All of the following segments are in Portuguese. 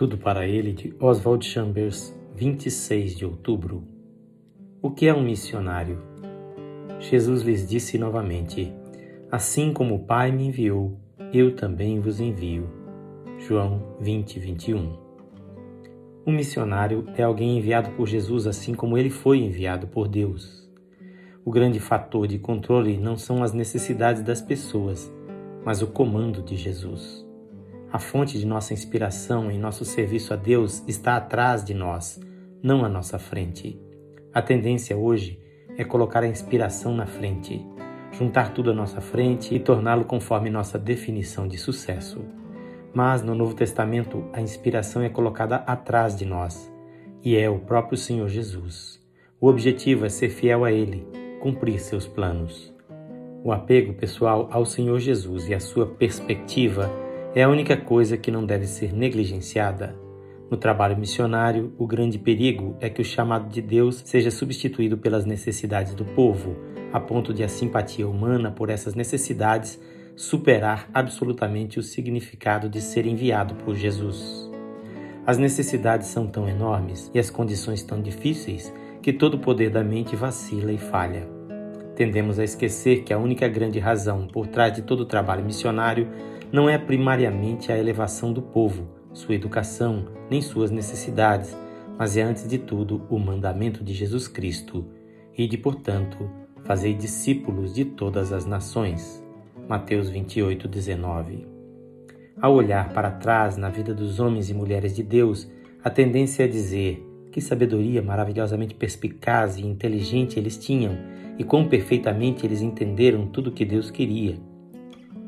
Tudo para ele de Oswald Chambers, 26 de outubro. O que é um missionário? Jesus lhes disse novamente: Assim como o Pai me enviou, eu também vos envio. João 20, 21. Um missionário é alguém enviado por Jesus assim como ele foi enviado por Deus. O grande fator de controle não são as necessidades das pessoas, mas o comando de Jesus. A fonte de nossa inspiração em nosso serviço a Deus está atrás de nós, não à nossa frente. A tendência hoje é colocar a inspiração na frente, juntar tudo à nossa frente e torná-lo conforme nossa definição de sucesso. Mas no Novo Testamento, a inspiração é colocada atrás de nós, e é o próprio Senhor Jesus. O objetivo é ser fiel a Ele, cumprir seus planos. O apego pessoal ao Senhor Jesus e a sua perspectiva é a única coisa que não deve ser negligenciada. No trabalho missionário, o grande perigo é que o chamado de Deus seja substituído pelas necessidades do povo, a ponto de a simpatia humana por essas necessidades superar absolutamente o significado de ser enviado por Jesus. As necessidades são tão enormes e as condições tão difíceis que todo o poder da mente vacila e falha. Tendemos a esquecer que a única grande razão por trás de todo o trabalho missionário não é primariamente a elevação do povo, sua educação, nem suas necessidades, mas é antes de tudo o mandamento de Jesus Cristo. E de, portanto, fazei discípulos de todas as nações. Mateus 28, 19. Ao olhar para trás na vida dos homens e mulheres de Deus, a tendência é dizer que sabedoria maravilhosamente perspicaz e inteligente eles tinham e quão perfeitamente eles entenderam tudo o que Deus queria.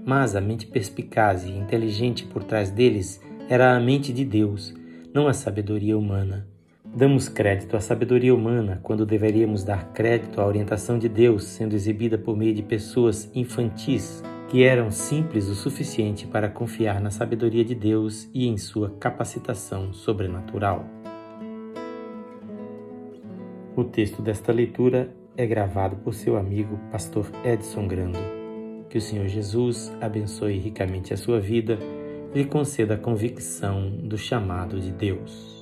Mas a mente perspicaz e inteligente por trás deles era a mente de Deus, não a sabedoria humana. Damos crédito à sabedoria humana quando deveríamos dar crédito à orientação de Deus sendo exibida por meio de pessoas infantis que eram simples o suficiente para confiar na sabedoria de Deus e em sua capacitação sobrenatural. O texto desta leitura é gravado por seu amigo pastor Edson Grando. Que o Senhor Jesus abençoe ricamente a sua vida e lhe conceda a convicção do chamado de Deus.